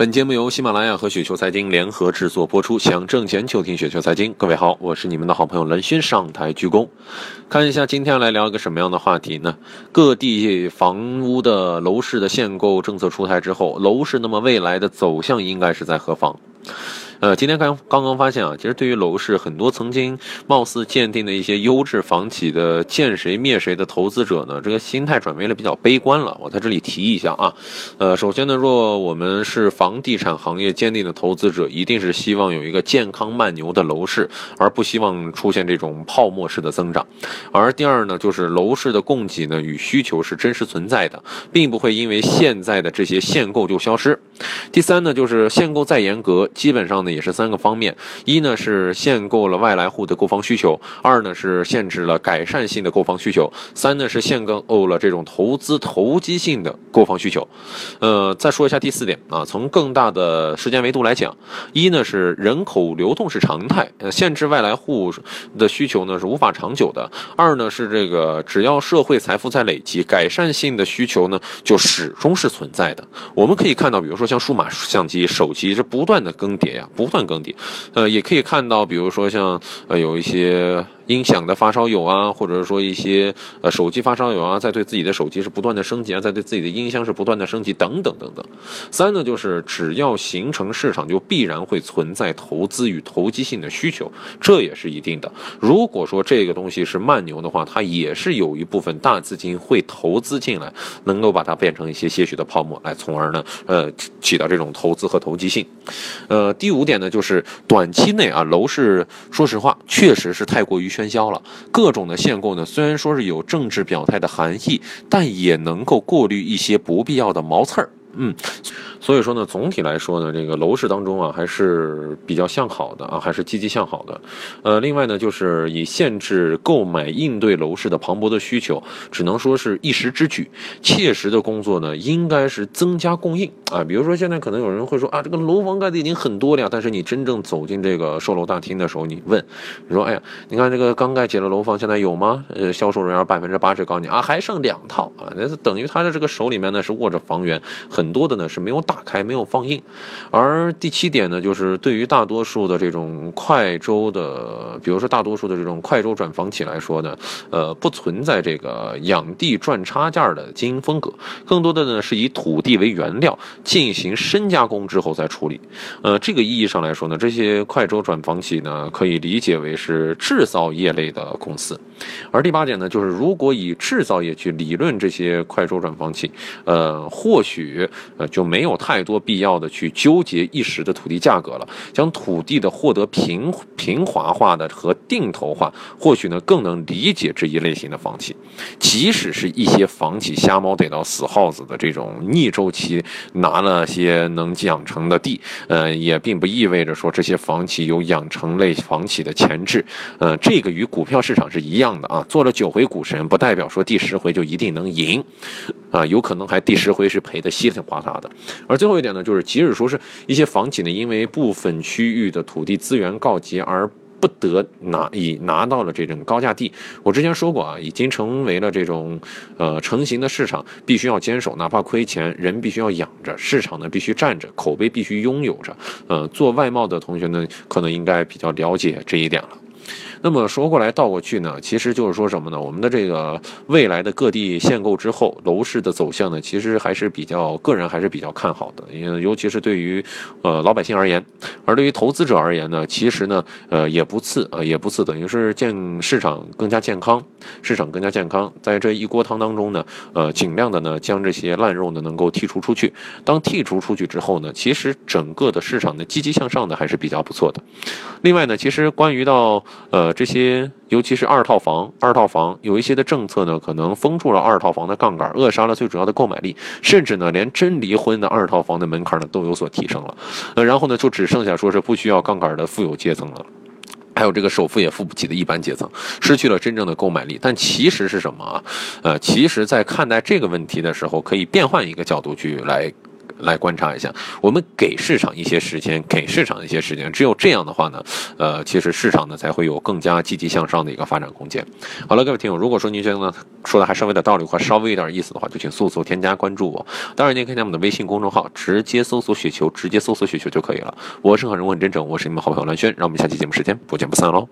本节目由喜马拉雅和雪球财经联合制作播出。想挣钱就听雪球财经。各位好，我是你们的好朋友冷勋，上台鞠躬。看一下今天来聊一个什么样的话题呢？各地房屋的楼市的限购政策出台之后，楼市那么未来的走向应该是在何方？呃，今天刚刚刚发现啊，其实对于楼市，很多曾经貌似鉴定的一些优质房企的见谁灭谁的投资者呢，这个心态转为了比较悲观了。我在这里提一下啊，呃，首先呢，若我们是房地产行业坚定的投资者，一定是希望有一个健康慢牛的楼市，而不希望出现这种泡沫式的增长。而第二呢，就是楼市的供给呢与需求是真实存在的，并不会因为现在的这些限购就消失。第三呢，就是限购再严格，基本上呢。也是三个方面，一呢是限购了外来户的购房需求，二呢是限制了改善性的购房需求，三呢是限购了这种投资投机性的购房需求。呃，再说一下第四点啊，从更大的时间维度来讲，一呢是人口流动是常态，呃，限制外来户的需求呢是无法长久的。二呢是这个只要社会财富在累积，改善性的需求呢就始终是存在的。我们可以看到，比如说像数码相机、手机是不断的更迭呀。不断更迭，呃，也可以看到，比如说像呃有一些。音响的发烧友啊，或者是说一些呃手机发烧友啊，在对自己的手机是不断的升级啊，在对自己的音箱是不断的升级等等等等。三呢，就是只要形成市场，就必然会存在投资与投机性的需求，这也是一定的。如果说这个东西是慢牛的话，它也是有一部分大资金会投资进来，能够把它变成一些些许的泡沫，来从而呢，呃，起到这种投资和投机性。呃，第五点呢，就是短期内啊，楼市说实话确实是太过于。喧嚣了，各种的限购呢，虽然说是有政治表态的含义，但也能够过滤一些不必要的毛刺儿。嗯，所以说呢，总体来说呢，这个楼市当中啊，还是比较向好的啊，还是积极向好的。呃，另外呢，就是以限制购买应对楼市的磅礴的需求，只能说是一时之举。切实的工作呢，应该是增加供应啊。比如说现在可能有人会说啊，这个楼房盖的已经很多了呀，但是你真正走进这个售楼大厅的时候，你问，你说，哎呀，你看这个刚盖起的楼房现在有吗？呃，销售人员百分之八十告诉你啊，还剩两套啊，那是等于他的这个手里面呢是握着房源。很很多的呢是没有打开，没有放映，而第七点呢，就是对于大多数的这种快周的，比如说大多数的这种快周转房企来说呢，呃，不存在这个养地赚差价的经营风格，更多的呢是以土地为原料进行深加工之后再处理。呃，这个意义上来说呢，这些快周转房企呢，可以理解为是制造业类的公司。而第八点呢，就是如果以制造业去理论这些快周转房企，呃，或许。呃，就没有太多必要的去纠结一时的土地价格了，将土地的获得平平滑化的和定投化，或许呢更能理解这一类型的房企。即使是一些房企瞎猫逮到死耗子的这种逆周期拿了些能养成的地，呃，也并不意味着说这些房企有养成类房企的潜质。呃，这个与股票市场是一样的啊，做了九回股神，不代表说第十回就一定能赢，啊，有可能还第十回是赔的稀里。哗啦的，而最后一点呢，就是即使说是一些房企呢，因为部分区域的土地资源告急而不得拿以拿到了这种高价地，我之前说过啊，已经成为了这种呃成型的市场，必须要坚守，哪怕亏钱，人必须要养着，市场呢必须站着，口碑必须拥有着。呃，做外贸的同学呢，可能应该比较了解这一点了。那么说过来倒过去呢，其实就是说什么呢？我们的这个未来的各地限购之后，楼市的走向呢，其实还是比较个人还是比较看好的。因为尤其是对于呃老百姓而言，而对于投资者而言呢，其实呢，呃也不次呃也不次，等于是健市场更加健康，市场更加健康，在这一锅汤当中呢，呃尽量的呢将这些烂肉呢能够剔除出去。当剔除出去之后呢，其实整个的市场的积极向上的还是比较不错的。另外呢，其实关于到呃。这些，尤其是二套房，二套房有一些的政策呢，可能封住了二套房的杠杆，扼杀了最主要的购买力，甚至呢，连真离婚的二套房的门槛呢都有所提升了。呃，然后呢，就只剩下说是不需要杠杆的富有阶层了，还有这个首付也付不起的一般阶层，失去了真正的购买力。但其实是什么啊？呃，其实，在看待这个问题的时候，可以变换一个角度去来。来观察一下。我们给市场一些时间，给市场一些时间，只有这样的话呢，呃，其实市场呢才会有更加积极向上的一个发展空间。好了，各位听友，如果说您觉得呢说的还稍微有点道理或稍微有点意思的话，就请速速添加关注我。当然，您可以在我们的微信公众号，直接搜索“雪球”，直接搜索“雪球”就可以了。我是很人我很真诚，我是你们好朋友蓝轩，让我们下期节目时间不见不散喽。